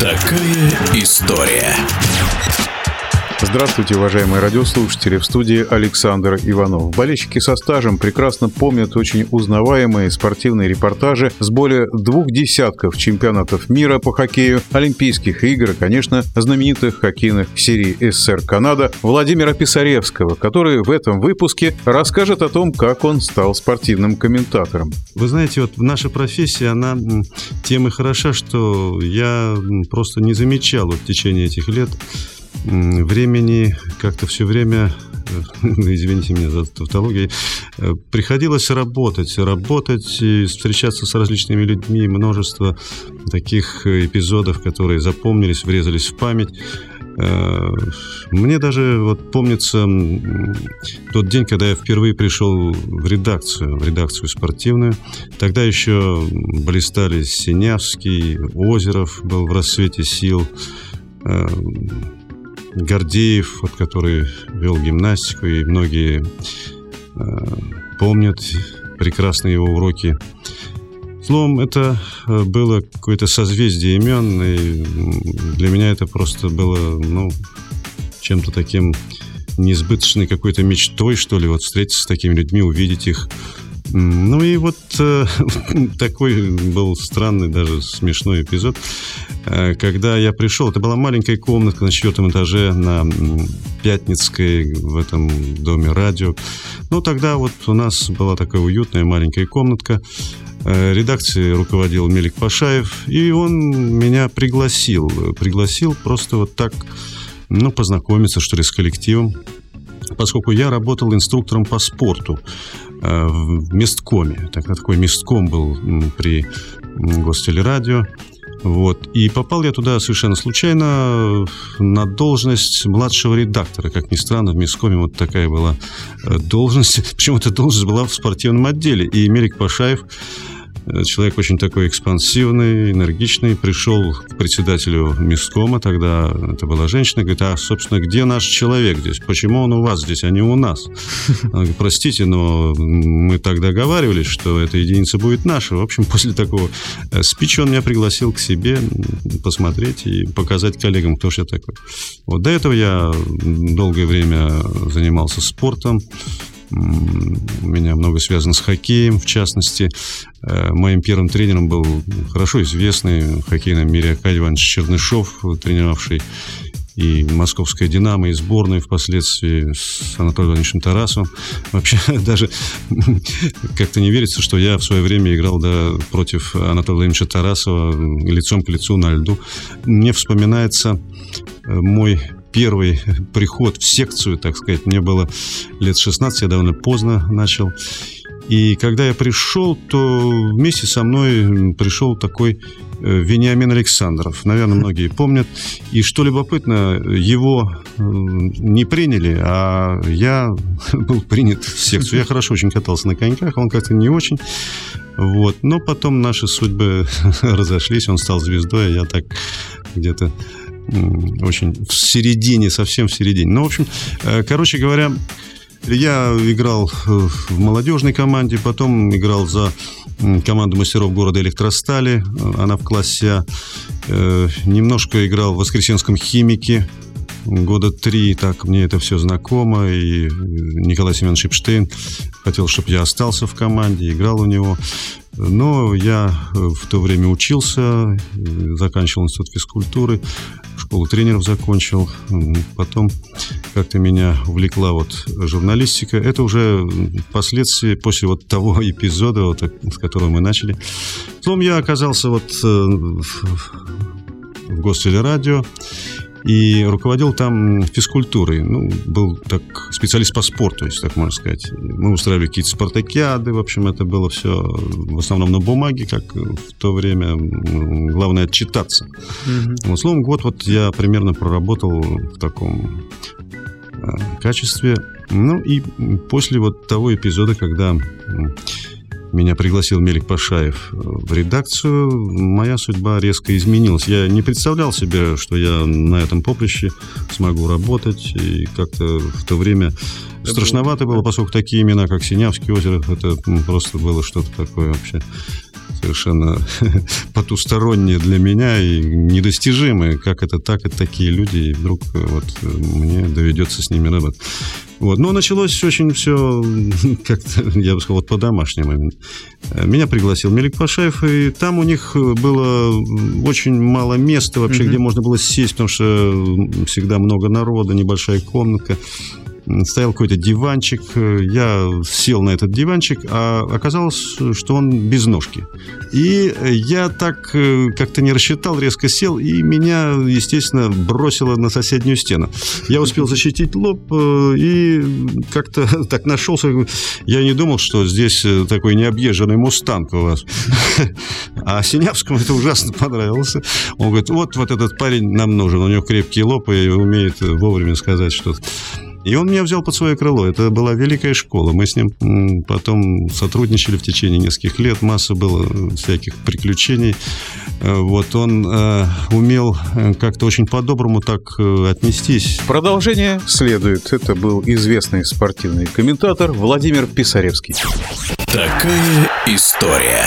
Такая история. Здравствуйте, уважаемые радиослушатели. В студии Александр Иванов. Болельщики со стажем прекрасно помнят очень узнаваемые спортивные репортажи с более двух десятков чемпионатов мира по хоккею, Олимпийских игр и, конечно, знаменитых хоккейных серий СССР Канада Владимира Писаревского, который в этом выпуске расскажет о том, как он стал спортивным комментатором. Вы знаете, вот наша профессия, она тем и хороша, что я просто не замечал вот в течение этих лет времени как-то все время, э, извините меня за тавтологию, э, приходилось работать, работать и встречаться с различными людьми, множество таких эпизодов, которые запомнились, врезались в память. Э, мне даже вот помнится тот день, когда я впервые пришел в редакцию, в редакцию спортивную. Тогда еще блистали Синявский, Озеров был в расцвете сил, Гордеев, вот, который вел гимнастику, и многие э, помнят прекрасные его уроки. Словом, это э, было какое-то созвездие имен, и для меня это просто было, ну, чем-то таким неизбыточной какой-то мечтой, что ли, вот встретиться с такими людьми, увидеть их. Ну и вот э, такой был странный, даже смешной эпизод. Э, когда я пришел, это была маленькая комнатка на четвертом этаже на Пятницкой в этом доме радио. Ну, тогда вот у нас была такая уютная маленькая комнатка. Э, редакцией руководил Мелик Пашаев, и он меня пригласил. Пригласил просто вот так, ну, познакомиться, что ли, с коллективом поскольку я работал инструктором по спорту э, в месткоме. Тогда такой местком был при Гостелерадио. Вот. И попал я туда совершенно случайно на должность младшего редактора. Как ни странно, в Мискоме вот такая была э, должность. Причем эта должность была в спортивном отделе. И Мерик Пашаев человек очень такой экспансивный, энергичный, пришел к председателю Мискома, тогда это была женщина, говорит, а, собственно, где наш человек здесь? Почему он у вас здесь, а не у нас? Она говорит, простите, но мы так договаривались, что эта единица будет наша. В общем, после такого э, спича он меня пригласил к себе посмотреть и показать коллегам, кто же я такой. Вот до этого я долгое время занимался спортом, у меня много связано с хоккеем, в частности. Э, моим первым тренером был хорошо известный в хоккейном мире Аркадий Иванович Чернышов, тренировавший и московская «Динамо», и сборную впоследствии с Анатолием Ивановичем Тарасовым. Вообще даже как-то не верится, что я в свое время играл да, против Анатолия Владимировича Тарасова лицом к лицу на льду. Мне вспоминается э, мой первый приход в секцию, так сказать, мне было лет 16, я довольно поздно начал. И когда я пришел, то вместе со мной пришел такой э, Вениамин Александров. Наверное, многие помнят. И что любопытно, его не приняли, а я был принят в секцию. Я хорошо очень катался на коньках, он как-то не очень. Вот. Но потом наши судьбы разошлись, он стал звездой, а я так где-то очень в середине, совсем в середине. Ну, в общем, э, короче говоря, я играл э, в молодежной команде, потом играл за команду мастеров города Электростали, э, она в классе А. Немножко играл в Воскресенском химике, года три, так мне это все знакомо, и Николай Семенович Эпштейн хотел, чтобы я остался в команде, играл у него. Но я в то время учился, заканчивал институт физкультуры, школу тренеров закончил. Потом как-то меня увлекла вот журналистика. Это уже впоследствии, после вот того эпизода, вот, с которого мы начали. Словом, я оказался вот э, в Гостелерадио. радио и руководил там физкультурой. Ну, был так специалист по спорту, если так можно сказать. Мы устраивали какие-то спартакиады, в общем, это было все в основном на бумаге, как в то время. Главное отчитаться. Mm-hmm. Вот, словом, год вот я примерно проработал в таком э, качестве. Ну и после вот того эпизода, когда меня пригласил Мелик Пашаев в редакцию, моя судьба резко изменилась. Я не представлял себе, что я на этом поприще смогу работать. И как-то в то время страшновато было, поскольку такие имена, как Синявский озеро, это просто было что-то такое вообще совершенно потусторонние для меня и недостижимые. Как это так, это такие люди, и вдруг э, вот э, мне доведется с ними работать. Вот. Но началось очень все как-то, я бы сказал, вот по-домашнему. Э, меня пригласил Мелик Пашаев, и там у них было очень мало места вообще, mm-hmm. где можно было сесть, потому что всегда много народа, небольшая комнатка стоял какой-то диванчик. Я сел на этот диванчик, а оказалось, что он без ножки. И я так э, как-то не рассчитал, резко сел, и меня, естественно, бросило на соседнюю стену. Я успел защитить лоб э, и как-то так нашелся. Я не думал, что здесь э, такой необъезженный мустанг у вас. А Синявскому это ужасно понравилось. Он говорит, вот, вот этот парень нам нужен, у него крепкий лоб и умеет вовремя сказать что-то. И он меня взял под свое крыло. Это была великая школа. Мы с ним потом сотрудничали в течение нескольких лет. Масса было всяких приключений. Э, вот он э, умел э, как-то очень по-доброму так э, отнестись. Продолжение следует. Это был известный спортивный комментатор Владимир Писаревский. Такая история.